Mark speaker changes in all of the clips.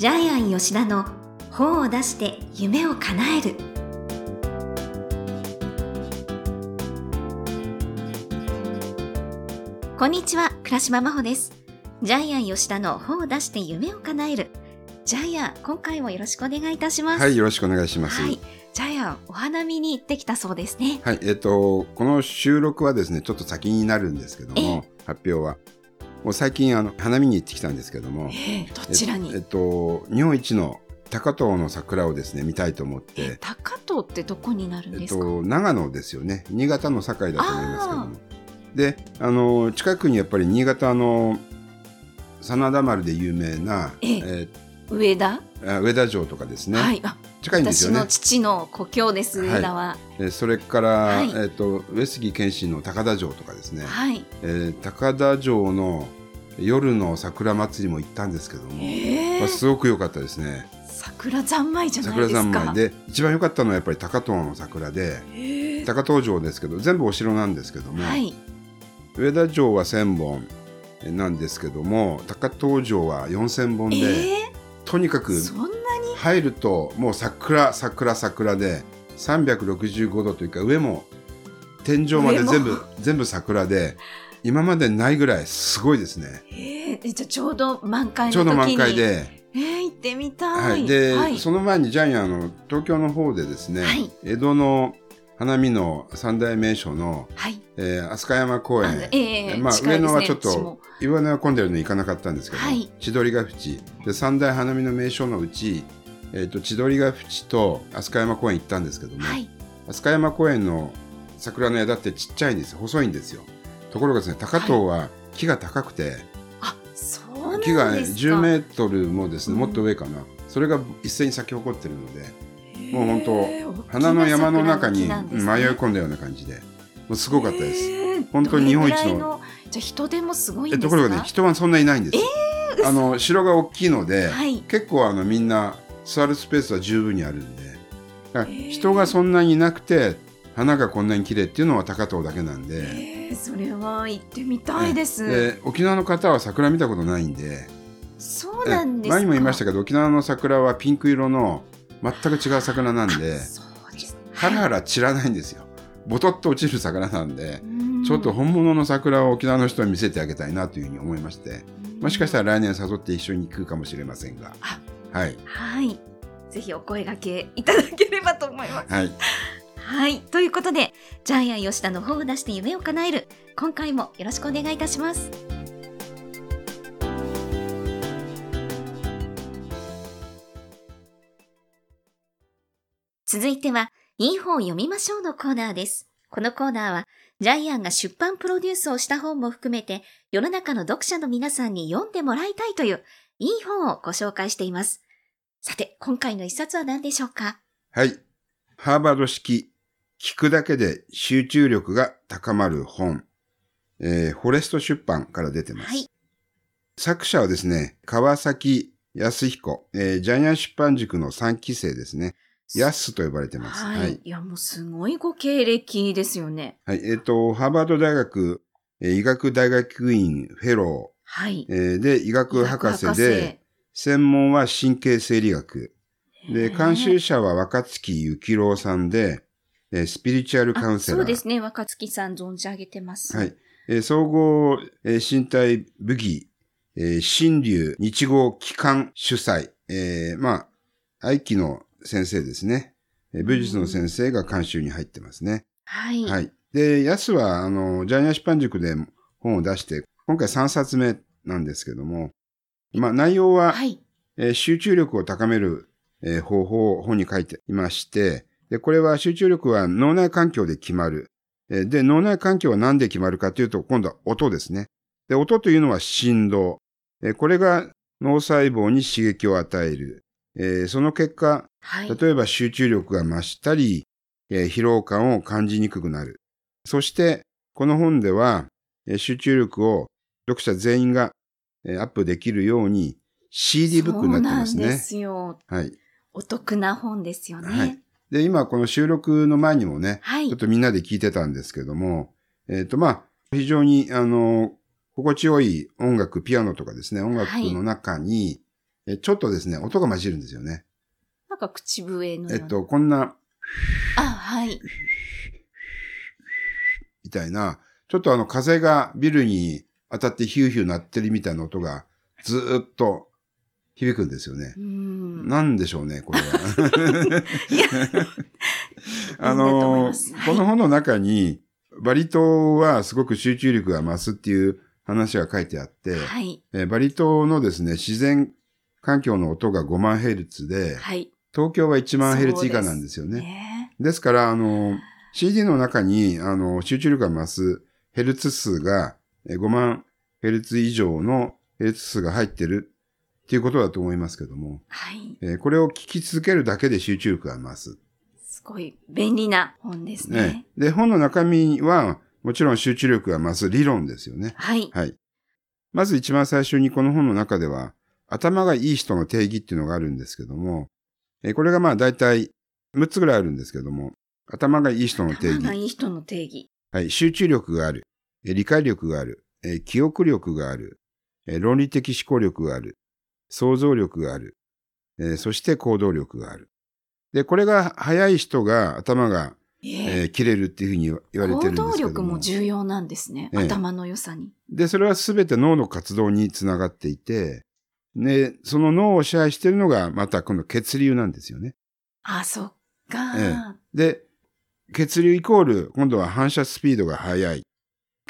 Speaker 1: ジャイアン吉田の本を出して夢を叶える。こんにちは倉島真帆です。ジャイアン吉田の本を出して夢を叶える。ジャイアン今回もよろしくお願いいたします。
Speaker 2: はい、よろしくお願いします。
Speaker 1: は
Speaker 2: はい。い、
Speaker 1: ジャイアンお花見に行ってきたそうですね。
Speaker 2: えっ、と、この収録はですね、ちょっと先になるんですけども、発表は。もう最近、あの、花見に行ってきたんですけども、
Speaker 1: ええどちらに、
Speaker 2: えっと、日本一の高遠の桜をですね、見たいと思っ
Speaker 1: え
Speaker 2: て、
Speaker 1: 高遠ってどこになるん
Speaker 2: えっ
Speaker 1: ですか、
Speaker 2: と、長野ですよね。新潟の境だと思いますけども。で、あの、近くにやっぱり新潟の真田丸で有名な、
Speaker 1: ええ。
Speaker 2: え
Speaker 1: 上田、
Speaker 2: 上田城とかですね。
Speaker 1: はい。あ
Speaker 2: 近いんですよね。
Speaker 1: 私の。父の故郷です
Speaker 2: はい
Speaker 1: 上田は。
Speaker 2: えーそれから、
Speaker 1: はい。
Speaker 2: えっと、上杉謙信の高田城とかですね。
Speaker 1: はい、
Speaker 2: えー高田城の夜の桜祭りも行ったんですけども、
Speaker 1: ええ
Speaker 2: まあ、すごく良かったですね。
Speaker 1: 桜三昧じゃない
Speaker 2: 桜
Speaker 1: ですか。
Speaker 2: 三昧で一番良かったのはやっぱり高遠の桜で
Speaker 1: ええ
Speaker 2: 高遠城ですけど全部お城なんですけども、
Speaker 1: はい。
Speaker 2: 上田城は1,000本なんですけども高遠城は4,000本で、
Speaker 1: え
Speaker 2: とにかく
Speaker 1: えそん
Speaker 2: 入るともう桜桜桜で365度というか上も天井まで全部全部桜で今までないぐらいすごいですね。
Speaker 1: ええじゃあちょうど満開の時に。
Speaker 2: ちょうど満開で、
Speaker 1: ええ行ってみた
Speaker 2: はい。い、で、
Speaker 1: はい。
Speaker 2: その前にジャイアンあの東京の方でですね、
Speaker 1: はい。
Speaker 2: 江戸の花見の三大名所の、
Speaker 1: はい。
Speaker 2: えー飛鳥山公
Speaker 1: あ
Speaker 2: 園、
Speaker 1: ええ
Speaker 2: まあ、
Speaker 1: ね
Speaker 2: 上野はちょっと岩根は混んでるのに行かなかったんですけど、
Speaker 1: はい。
Speaker 2: 千鳥ヶ淵。で三大花見の名所のうち、えー、と千鳥ヶ淵と飛鳥山公園行ったんですけども、
Speaker 1: はい。
Speaker 2: 飛鳥山公園の桜の枝ってちっちゃいんですよ。細いんですよ。ところがですね高遠は木が高くて、
Speaker 1: あそう
Speaker 2: 木が、ね、10メートルもですね、
Speaker 1: うん。
Speaker 2: もっと上かな。それが一斉に咲き誇ってるのでもう本当花の山の中に迷い込んだような感じでもうすごかったです。
Speaker 1: ええ
Speaker 2: 本当に日本一の
Speaker 1: じゃあ人手もすごい
Speaker 2: ところがね人はそんないないんです。あの城が大きいので、
Speaker 1: はい。
Speaker 2: 結構あのみんな座るスペースは十分にあるんで。だから
Speaker 1: へー。
Speaker 2: 人がそんなにいなくて花がこんなに綺麗っていうのは高遠だけなんで。
Speaker 1: ええそれは行ってみたいです。
Speaker 2: で沖縄の方は桜見たことないんで。
Speaker 1: そうなんですか。
Speaker 2: 前にも言いましたけど沖縄の桜はピンク色の全く違う桜なんで。ハラハラ散らないんですよ。ボトッと落ちる桜なんで。
Speaker 1: うん。
Speaker 2: ちょっと本物の桜を沖縄の人に見せてあげたいなというふうに思いまして。もしかしたら来年誘って一緒に行くかもしれませんが。
Speaker 1: あ
Speaker 2: はい
Speaker 1: はい。ぜひお声掛けいただければと思います。
Speaker 2: はい
Speaker 1: はい。ということで、ジャイアン吉田の本を出して夢を叶える。今回もよろしくお願いいたします。続いては、いい本を読みましょうのコーナーです。このコーナーは、ジャイアンが出版プロデュースをした本も含めて、世の中の読者の皆さんに読んでもらいたいという、いい本をご紹介しています。さて、今回の一冊は何でしょうか？
Speaker 2: はいハーバード式聞くだけで集中力が高まる本、えーフォレスト出版から出てます、
Speaker 1: はい。
Speaker 2: 作者はですね川崎康彦、えージャイアン出版塾の3期生ですねヤスと呼ばれてます。
Speaker 1: はい。
Speaker 2: はい
Speaker 1: い、や、もうすごいご経歴ですよね。
Speaker 2: はい。えっ、と、ハーバード大学、えー医学大学院フェロ
Speaker 1: はい。
Speaker 2: ー、えーで、医学博士で、専門は神経生理学。で、監修者は若月幸郎さんで、えースピリチュアルカウンセラー。
Speaker 3: そうですね。若月さん存じ上げてます。
Speaker 2: はい。えー総合、えー身体武技、えー新流日号機関主催、えーまあ、愛機の先生ですね。えー武術の先生が監修に入ってますね。
Speaker 1: はい。
Speaker 2: はい。で、ヤスは、あの、ジャイアン出版塾で本を出して、今回3冊目なんですけども、まあ、内容は、
Speaker 1: はい。
Speaker 2: えー集中力を高める、えー方法を本に書いていまして、で、これは集中力は脳内環境で決まる。えーで、脳内環境は何で決まるかというと、今度は音ですね。で、音というのは振動。えーこれが脳細胞に刺激を与える。えーその結果、
Speaker 1: はい。
Speaker 2: 例えば集中力が増したり、えー疲労感を感じにくくなる。そして、この本では、えー集中力を読者全員が、えーアップできるように CD ブックになってますね
Speaker 1: そうなんで。すよ。
Speaker 2: はい。
Speaker 1: お得な本ですよね。
Speaker 2: はいで、今この収録の前にもね、
Speaker 1: はい
Speaker 2: ちょっとみんなで聞いてたんですけども、えっ、とまあ、非常にあの、心地よい音楽、ピアノとかですね、音楽の中に、えちょっとですね、音が混じるんですよね。
Speaker 1: なんか口笛のような。
Speaker 2: えっと、こんな、
Speaker 1: あ、はい。
Speaker 2: みたいな、ちょっとあの風がビルに当たってヒューヒュー鳴ってるみたいな音がずーっと響くんですよね
Speaker 1: う。ん。
Speaker 2: なんでしょうね、これは。あのこの本の中に、バリ島はすごく集中力が増すっていう話が書いてあって、
Speaker 1: はい。
Speaker 2: えーバリ島のですね、自然環境の音が5万ヘルツで、
Speaker 1: はい。
Speaker 2: 東京は1万ヘルツ以下なんですよね。
Speaker 1: ね
Speaker 2: ですから、あの、CD の中に、あの、集中力が増すヘルツ数がえー5万ヘルツ以上のヘルツ数が入ってるっていうことだと思いますけども、
Speaker 1: はい。
Speaker 2: えーこれを聞き続けるだけで集中力が増す。
Speaker 1: すごい便利な本ですね。
Speaker 2: ね。で、本の中身は、もちろん集中力が増す理論ですよね。
Speaker 1: はい。
Speaker 2: はい。まず一番最初にこの本の中では、頭がいい人の定義っていうのがあるんですけども、えーこれがまあ大体6つぐらいあるんですけども、頭がいい人の定
Speaker 1: 頭が
Speaker 2: 義。
Speaker 1: いい人の定義。
Speaker 2: はい。集中力がある。えー理解力がある。えー記憶力がある。えー論理的思考力がある。想像力がある。えーそして行動力がある。で、これが早い人が頭が、
Speaker 1: え
Speaker 2: えー切れるっていうふうに言われてるんですけども。
Speaker 1: 行動力も重要なんですね。
Speaker 2: ええ
Speaker 1: 頭の良さに。
Speaker 2: で、それはすべて脳の活動につながっていて、ね、その脳を支配しているのがまたこの血流なんですよね。
Speaker 1: あ、そっか。
Speaker 2: えで、血流イコール、今度は反射スピードが速い。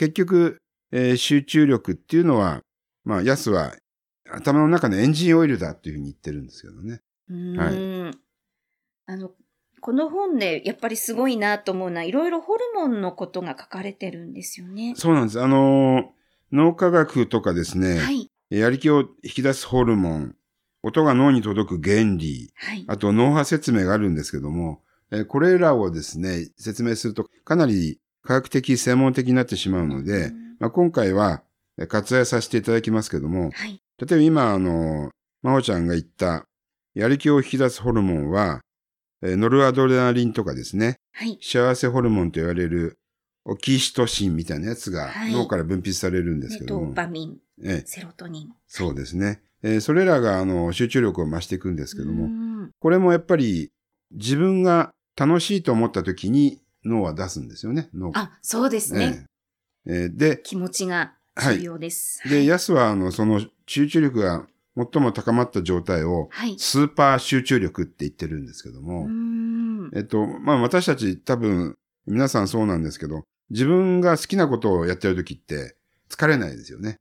Speaker 2: 結局、えー集中力っていうのは、まあ、ヤスは頭の中のエンジンオイルだっていうふうに言ってるんですけどね。
Speaker 1: うーん。あの、この本でやっぱりすごいなと思うのは、いろいろホルモンのことが書かれてるんですよね。
Speaker 2: そうなんです。あのー脳科学とかですね、
Speaker 1: はい。
Speaker 2: やる気を引き出すホルモン、音が脳に届く原理、
Speaker 1: はい。
Speaker 2: あと脳波説明があるんですけども、えーこれらをですね、説明するとかなり科学的、専門的になってしまうので、
Speaker 1: うん
Speaker 2: まあ、今回はえー割愛させていただきますけども、
Speaker 1: はい。
Speaker 2: 例えば今、あの、真帆ちゃんが言った、やる気を引き出すホルモンは、えーノルアドレナリンとかですね、
Speaker 1: はい。
Speaker 2: 幸せホルモンと言われるオキシトシンみたいなやつが
Speaker 1: はい
Speaker 2: 脳から分泌されるんですけども、
Speaker 1: ーパミン、
Speaker 2: ええ
Speaker 1: セロトニン。
Speaker 2: そうですね。えーそれらがあの集中力を増していくんですけども、
Speaker 1: うん
Speaker 2: これもやっぱり自分が楽しいと思った時に脳は出すんですよね。脳
Speaker 1: あ、そうですね。
Speaker 2: えええーで、
Speaker 1: 気持ちが重要です。
Speaker 2: で、ヤスはあのその集中力が最も高まった状態を
Speaker 1: はい。
Speaker 2: スーパー集中力って言ってるんですけど
Speaker 1: う
Speaker 2: も、
Speaker 1: ん。
Speaker 2: えっと、まあ私たち多分皆さんそうなんですけど、自分が好きなことをやってる時って疲れないですよね。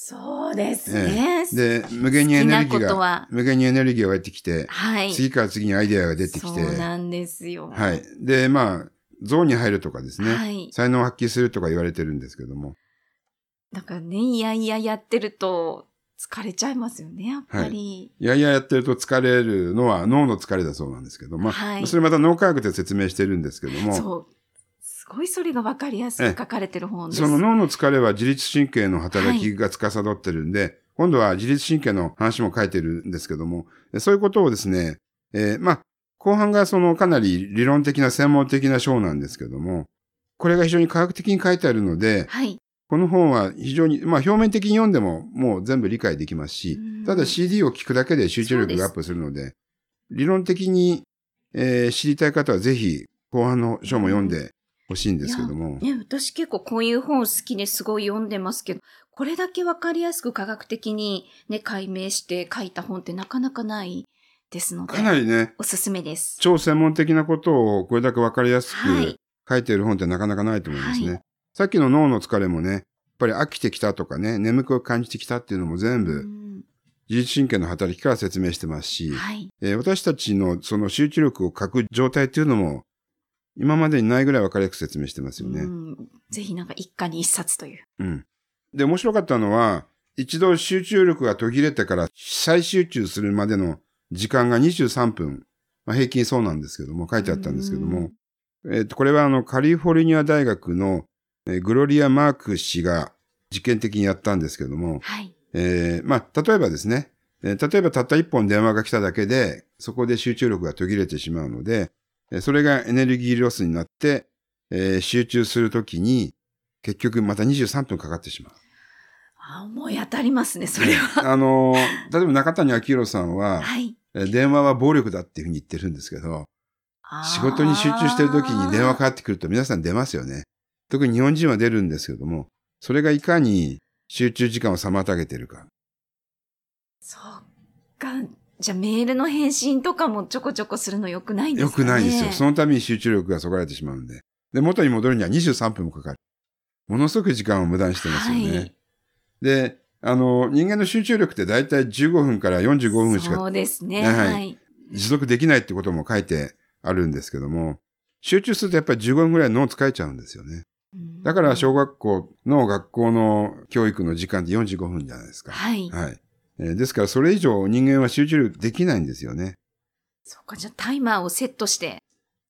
Speaker 1: そうですね。
Speaker 2: で、無限にエネルギーが
Speaker 1: は、
Speaker 2: 無限にエネルギーが湧いてきて、
Speaker 1: はい。
Speaker 2: 次から次にアイデアが出てきて、
Speaker 1: そうなんですよ。
Speaker 2: はい。で、まあ、ゾーンに入るとかですね、
Speaker 1: はい。
Speaker 2: 才能を発揮するとか言われてるんですけども、
Speaker 1: だからね、いやいややってると疲れちゃいますよね、やっぱり。
Speaker 2: いやいややってると疲れるのは脳の疲れだそうなんですけど、まあ、
Speaker 1: はい
Speaker 2: それまた脳科学で説明してるんですけども、
Speaker 1: そう。すごいそれがわかりやすく書かれてる本です。
Speaker 2: その脳の疲れは自律神経の働きが司ってるんで、今度は自律神経の話も書いてるんですけども、そういうことをですね、えーまあ、後半がそのかなり理論的な専門的な章なんですけども、これが非常に科学的に書いてあるので、
Speaker 1: はい。
Speaker 2: この本は非常に、まあ表面的に読んでももう全部理解できますし
Speaker 1: うん、
Speaker 2: ただ CD を聞くだけで集中力がアップするので、理論的に、えー知りたい方はぜひ後半の章も読んでほしいんですけども、
Speaker 1: ね、私結構こういう本好きですごい読んでますけど、これだけわかりやすく科学的にね、解明して書いた本ってなかなかないですので、
Speaker 2: かなりね、
Speaker 1: おすすめです。
Speaker 2: 超専門的なことをこれだけわかりやす
Speaker 1: はい
Speaker 2: く書いている本ってなかなかないと思いますね。
Speaker 1: はい
Speaker 2: さっきの脳の疲れもね、やっぱり飽きてきたとかね、眠く感じてきたっていうのも全
Speaker 1: う
Speaker 2: 部
Speaker 1: ん
Speaker 2: 自律神経の働きから説明してますし、
Speaker 1: はい。
Speaker 2: えー私たちのその集中力を欠く状態っていうのも今までにないぐらいわかりやすく説明してますよね。
Speaker 1: うんぜひなんか一家に一冊という。
Speaker 2: うん。で、面白かったのは、一度集中力が途切れてから再集中するまでの時間が23分。まあ、平均そうなんですけども、書いてあったんですけども、えっ、と、これはあの、カリフォルニア大学の、えーグロリア・マーク氏が実験的にやったんですけども、
Speaker 1: はい。
Speaker 2: えーまあ、例えばですね、えー例えばたった一本電話が来ただけで、そこで集中力が途切れてしまうので、えーそれがエネルギーロスになって、えー集中するときに、結局また23分かかってしまう。
Speaker 1: あ思い当たりますね、それは。
Speaker 2: あの、例えば中谷明宏さんは、
Speaker 1: はい。
Speaker 2: え電話は暴力だっていうふうに言ってるんですけど、仕事に集中してる時に電話かかってくると皆さん出ますよね。特に日本人は出るんですけども、それがいかに集中時間を妨げてるか。
Speaker 1: そうか。じゃあメールの返信とかもちょこちょこするの良くないんです
Speaker 2: 良
Speaker 1: かね
Speaker 2: くないですよ。そのために集中力がそがれてしまうんで。で、元に戻るには23分もかかる。ものすごく時間を無駄にしてますよね。
Speaker 1: はい
Speaker 2: で、あの、人間の集中力って大体15分から45分しか
Speaker 1: そうですね。
Speaker 2: はい
Speaker 1: はい。
Speaker 2: 持続できないってことも書いてあるんですけども、集中するとやっぱり15分ぐらい脳使えちゃうんですよね。だから小学校の学校の教育の時間って45分じゃないですか。
Speaker 1: はい。
Speaker 2: はい。えーですからそれ以上人間は集中力できないんですよね。
Speaker 1: そっか、じゃあタイマーをセットして、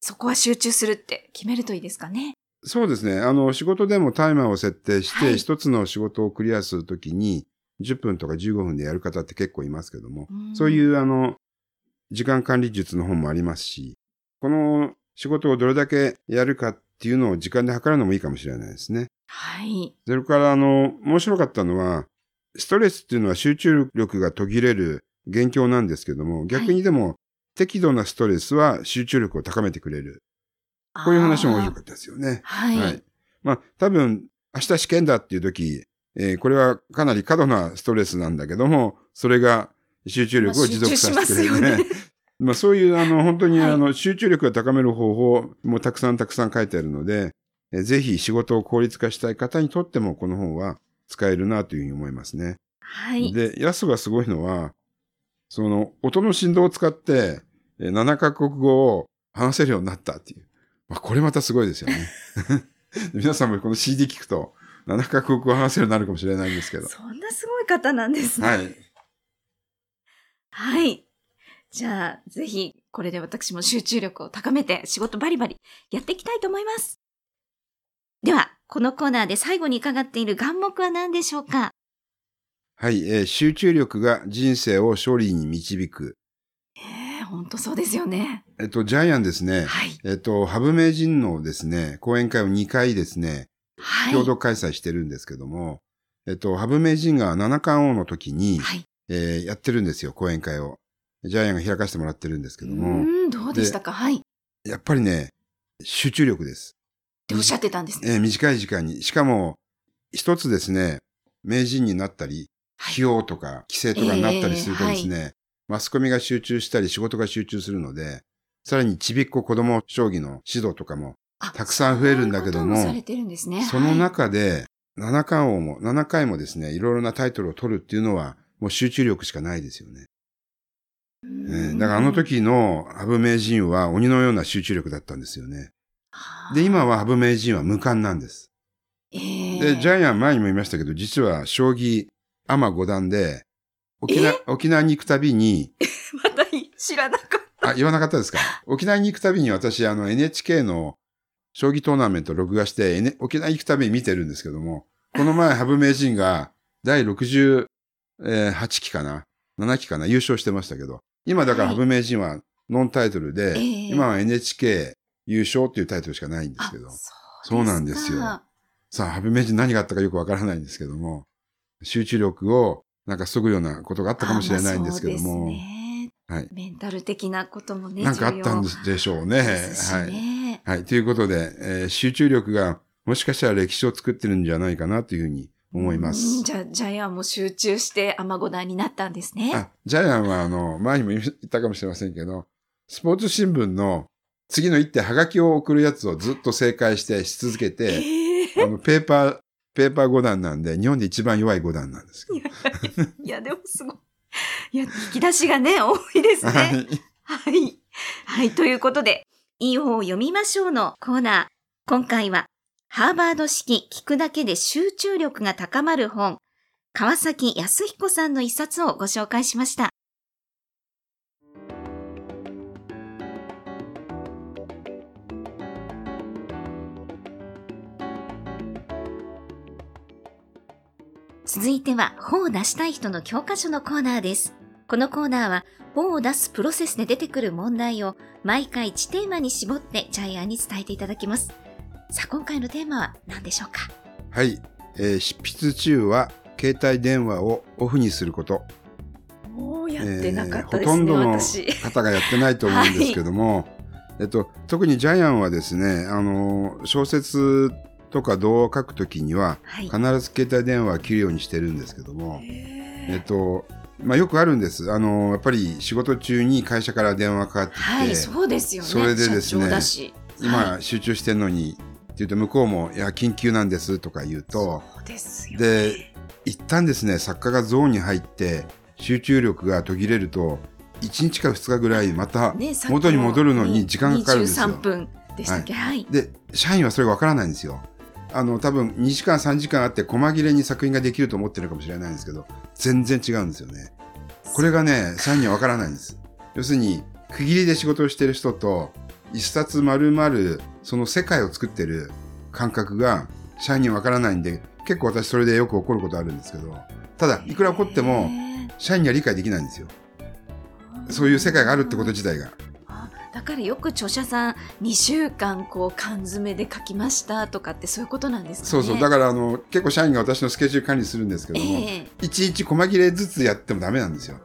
Speaker 1: そこは集中するって決めるといいですかね。
Speaker 2: そうですね。あの、仕事でもタイマーを設定して、
Speaker 1: はい
Speaker 2: 一つの仕事をクリアするときに、10分とか15分でやる方って結構いますけども、そういうう、あの、時間管理術の本もありますし、この仕事をどれだけやるかっていうのを時間で測るのもいいかもしれないですね。
Speaker 1: はい。
Speaker 2: それから、あの、面白かったのは、ストレスっていうのは集中力が途切れる元凶なんですけども、逆にでも、適度なストレスは集中力を高めてくれる。こういう話も面白かったですよね。
Speaker 1: はい。
Speaker 2: はい。まあ、多分、明日試験だっていう時、えーこれはかなり過度なストレスなんだけども、それが集中力を持続させてくれるね。
Speaker 1: まあ
Speaker 2: そういう、あの、本当に、
Speaker 1: はい
Speaker 2: あの、集中力を高める方法もたくさんたくさん書いてあるので、えーぜひ仕事を効率化したい方にとっても、この本は使えるなというふうに思いますね。
Speaker 1: はい。
Speaker 2: で、ヤスがすごいのは、その、音の振動を使って、えー7カ国語を話せるようになったっていう。まあ、これまたすごいですよね。皆さんもこの CD 聞くと、7カ国語を話せるようになるかもしれないんですけど。
Speaker 1: そんなすごい方なんですね。
Speaker 2: はい。
Speaker 1: はい。じゃあ、ぜひ、これで私も集中力を高めて仕事バリバリやっていきたいと思います。では、このコーナーで最後に伺っている願目は何でしょうか？
Speaker 2: はい、えー集中力が人生を勝利に導く。
Speaker 1: ええ本当そうですよね。
Speaker 2: えっと、ジャイアンですね。
Speaker 1: はい。
Speaker 2: えっと、ハブ名人のですね、講演会を2回ですね、
Speaker 1: はい。
Speaker 2: 共同開催してるんですけども、えっと、ハブ名人が七冠王の時に、
Speaker 1: はい。
Speaker 2: えーやってるんですよ、講演会を。ジャイアンが開かせてもらってるんですけ
Speaker 1: う
Speaker 2: ども、
Speaker 1: ーん、どうでしたか？はい。っ
Speaker 2: やっぱりね、集中力です。
Speaker 1: ておっしゃってたんですね。
Speaker 2: えー短い時間に。しかも、一つですね、名人になったり、
Speaker 1: はい
Speaker 2: 費用とか規制とかになったりするとですね、マスコミが集中したり仕事が集中するので、さらにちびっこ子供将棋の指導とかも、
Speaker 1: あ
Speaker 2: たくさん増えるんだけども
Speaker 1: そ
Speaker 2: の
Speaker 1: はい
Speaker 2: 中で、七冠王も、7回もですね、いろいろなタイトルを取るっていうのは、もう集中力しかないですよね。だからあの時の羽生名人は鬼のような集中力だったんですよね。
Speaker 1: はあ
Speaker 2: で、今は羽生名人は無冠なんです。
Speaker 1: ええ
Speaker 2: で、ジャイアン前にも言いましたけど、実は将棋アマ五段で、沖縄、沖縄に行くたびに、
Speaker 1: また知らなかった。
Speaker 2: あ、言わなかったですか？沖縄に行くたびに私、あの NHK の将棋トーナメント録画して、N- 沖縄に行くたびに見てるんですけども、この前、羽生名人が第68期かな ?7 期かな？優勝してましたけど、今だから
Speaker 1: はい。
Speaker 2: 羽生名人はノンタイトルで、
Speaker 1: ええ。
Speaker 2: 今は NHK 優勝っていうタイトルしかないんですけど、そうなんですよ。
Speaker 1: か
Speaker 2: さあ、羽生名人何があったかよくわからないんですけども、集中力をなんか削ぐようなことがあったかもしれないんですけども、
Speaker 1: ね
Speaker 2: はい。
Speaker 1: メンタル的なこともね、
Speaker 2: なんかあったん
Speaker 1: 重
Speaker 2: でしょうね。
Speaker 1: 要ですし
Speaker 2: はい。
Speaker 1: ね。
Speaker 2: はい。ということで、えー集中力がもしかしたら歴史を作ってるんじゃないかなというふうに思います
Speaker 1: うん。じゃあ、ジャイアンも集中してアマゴダになったんですね。
Speaker 2: あ、ジャイアンはあの、前にも言ったかもしれませんけど、スポーツ新聞の次の一手、はがきを送るやつをずっと正解してし続けて、
Speaker 1: え
Speaker 2: あの、ペーパー、ペーパー5段なんで、日本で一番弱い5段なんですけど。
Speaker 1: えいや、でもすごい。いや、引き出しがね、多いですね。
Speaker 2: はい。
Speaker 1: はい。はい。ということで、いい方を読みましょうのコーナー。今回は、ハーバード式聞くだけで集中力が高まる本、川崎康彦さんの一冊をご紹介しました。続いては、本を出したい人の教科書のコーナーです。このコーナーは、本を出すプロセスで出てくる問題を毎回1テーマに絞ってジャイアンに伝えていただきます。さあ、今回のテーマは何でしょうか？
Speaker 2: はい。えー執筆中は携帯電話をオフにすること。
Speaker 1: もうやってなかった
Speaker 2: えー
Speaker 1: ですね、
Speaker 2: ほとんどの
Speaker 1: 私。
Speaker 2: 方がやってないと思うんですけども、えっと、特にジャイアンはですね、あの、小説とか動画を書くときには、
Speaker 1: はい。
Speaker 2: 必ず携帯電話を切るようにしてるんですけども、え
Speaker 1: え
Speaker 2: っと、まあ、よくあるんです。あの、やっぱり仕事中に会社から電話かかってきて、
Speaker 1: はい、そうですよね。
Speaker 2: それでですね。今
Speaker 1: はい
Speaker 2: 集中してんのに、って言うと向こうも、いや、緊急なんですとか言うと、
Speaker 1: そうですよね。
Speaker 2: で、一旦ですね、作家がゾーンに入って、集中力が途切れると、1日か2日ぐらいまた元に戻るのに時間がかかるんですよ。
Speaker 1: 23分でしたっけ？はい。
Speaker 2: で、社員はそれがわからないんですよ。あの、多分2時間3時間あって細切れに作品ができると思ってるかもしれないんですけど、全然違うんですよね。これがね、社員にはわからないんです。要するに、区切りで仕事をしてる人と、一冊丸々その世界を作ってる感覚が社員にはわからないんで、結構私それでよく怒ることあるんですけど、ただ、いくら怒っても、
Speaker 1: へ
Speaker 2: 社員には理解できないんですよ。
Speaker 1: ー
Speaker 2: そういう世界があるってこと自体が。
Speaker 1: あだからよく著者さん2週間こう缶詰で書きましたとかってそういうことなんですかね。
Speaker 2: そうそう。だから、あの、結構社員が私のスケジュール管理するんですけども、
Speaker 1: ええ
Speaker 2: 一日細切れずつやってもダメなんですよ。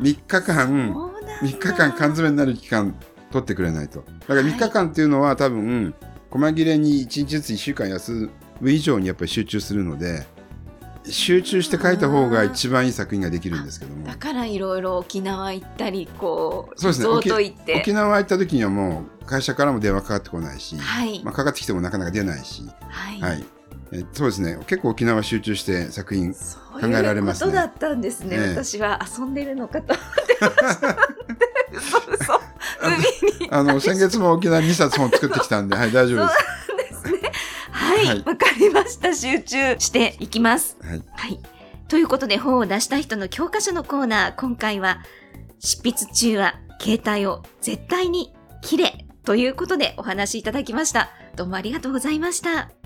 Speaker 2: 3日間、
Speaker 1: そうなんだ
Speaker 2: 3日間缶詰になる期間取ってくれないと。だから3日間っていうのは多分、細切れに1日ずつ1週間休む以上にやっぱり集中するので、集中して書いた方が一番いい作品ができるんですけども
Speaker 1: だ。からいろいろ沖縄行ったりこう
Speaker 2: そうですね沖縄行った時にはもう会社からも電話かかってこないし、
Speaker 1: はい、
Speaker 2: まあ、かかってきてもなかなか出ないし、
Speaker 1: はい
Speaker 2: はい。えそうですね。結構沖縄集中して作品
Speaker 1: そう
Speaker 2: 考えられ
Speaker 1: いう
Speaker 2: ますね
Speaker 1: ことだったんですね。
Speaker 2: ええ
Speaker 1: 私は遊んでるのかと。
Speaker 2: あの、先月も沖縄2冊本作ってきたんで、はい、大丈夫です。
Speaker 1: ですね。はい、
Speaker 2: は
Speaker 1: わ、かりました。集中していきます。
Speaker 2: はい。
Speaker 1: はい。ということで本を出した人の教科書のコーナー、今回は、執筆中は携帯を絶対に切れということでお話しいただきました。どうもありがとうございました。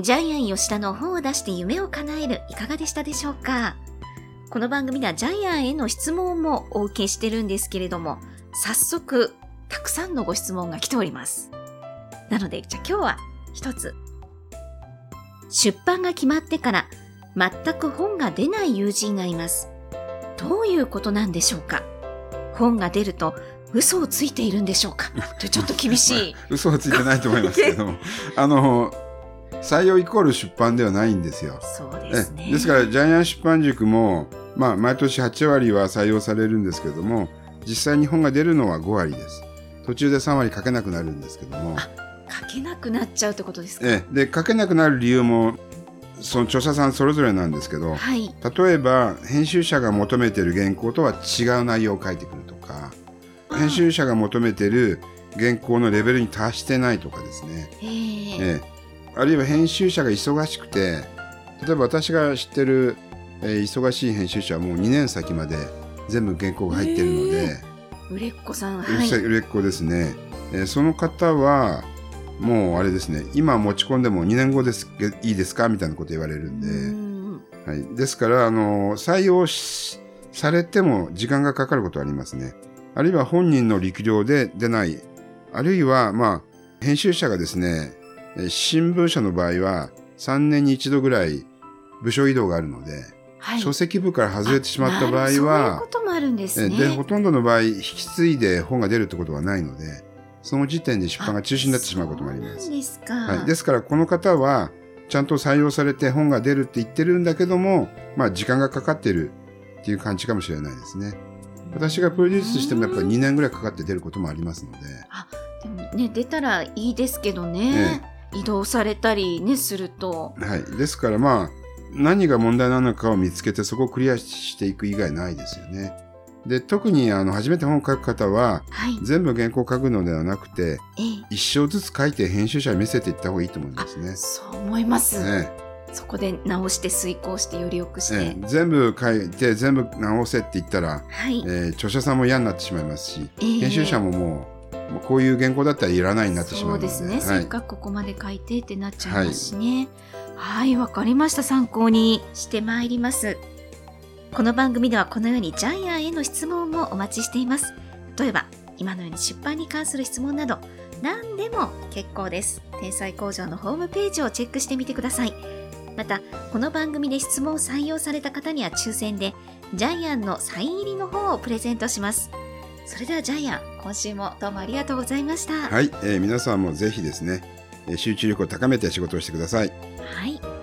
Speaker 1: ジャイアン吉田の本を出して夢を叶えるいかがでしたでしょうか？この番組ではジャイアンへの質問もお受けしてるんですけれども、早速、たくさんのご質問が来ております。なので、じゃあ今日は一つ。出版が決まってから全く本が出ない友人がいます。どういうことなんでしょうか？本が出ると嘘をついているんでしょうか？ちょっと厳しい。
Speaker 2: 嘘はついてないと思いますけども、あの、採用イコール出版ではないんですよ。
Speaker 1: そうですね。
Speaker 2: えですから、ジャイアン出版塾も、まあ、毎年8割は採用されるんですけども、実際に本が出るのは5割です。途中で3割書けなくなるんですけども、
Speaker 1: 書けなくなっちゃうってことですか？
Speaker 2: えで、書けなくなる理由も、その著者さんそれぞれなんですけど、
Speaker 1: はい。
Speaker 2: 例えば、編集者が求めてる原稿とは違う内容を書いてくるとか、編集者が求めてる原稿のレベルに達してないとかですね。
Speaker 1: えー
Speaker 2: ええ、あるいは編集者が忙しくて例えば私が知ってる、えー忙しい編集者はもう2年先まで全部原稿が入ってるので、
Speaker 1: 売れっ子さん、
Speaker 2: う
Speaker 1: はい。
Speaker 2: 売れっ子ですね、えーその方はもうあれですね今持ち込んでも2年後ですいいですかみたいなこと言われるんで、
Speaker 1: うん。
Speaker 2: はい、ですからあの採用しされても時間がかかることはありますね。あるいは本人の力量で出ない。あるいはまあ編集者がですねえー新聞社の場合は3年に一度ぐらい部署移動があるので、
Speaker 1: はい。
Speaker 2: 書籍部から外れてしまった場合は
Speaker 1: こともあるんですね。
Speaker 2: ほとんどの場合引き継いで本が出るってことはないのでその時点で出版が中止になってしまうこともあります
Speaker 1: ですか。
Speaker 2: はい、ですからこの方はちゃんと採用されて本が出るって言ってるんだけども、まあ、時間がかかってるっていう感じかもしれないですね。私がプロデュースしてもやっぱり2年ぐらいかかって出ることもありますので、
Speaker 1: でもね、出たらいいですけどね。移動されたりね、すると。
Speaker 2: はい、ですからまあ何が問題なのかを見つけてそこをクリアしていく以外ないですよね。で特にあの初めて本を書く方は
Speaker 1: はい。
Speaker 2: 全部原稿を書くのではなくて
Speaker 1: ええ
Speaker 2: 一章ずつ書いて編集者に見せていった方がいいと思いますね。
Speaker 1: そう思います。
Speaker 2: ね
Speaker 1: そこで直して遂行してより良くして。
Speaker 2: ええ全部書いて全部直せって言ったら
Speaker 1: はい。
Speaker 2: えー著者さんも嫌になってしまいますし、
Speaker 1: ええ
Speaker 2: 編集者ももうこういう原稿だったらいらないになってしまう
Speaker 1: そうですね、
Speaker 2: はい
Speaker 1: せっかくここまで書いてってなっちゃいますしねはいわ、かりました参考にしてまいりますこの番組ではこのようにジャイアンへの質問もお待ちしています。例えば、今のように出版に関する質問など、何でも結構です。天才工場のホームページをチェックしてみてください。また、この番組で質問を採用された方には抽選で、ジャイアンのサイン入りの本をプレゼントします。それではジャイアン、今週もどうもありがとうございました。
Speaker 2: はい、えー皆さんもぜひですね、えー集中力を高めて仕事をしてください。
Speaker 1: はい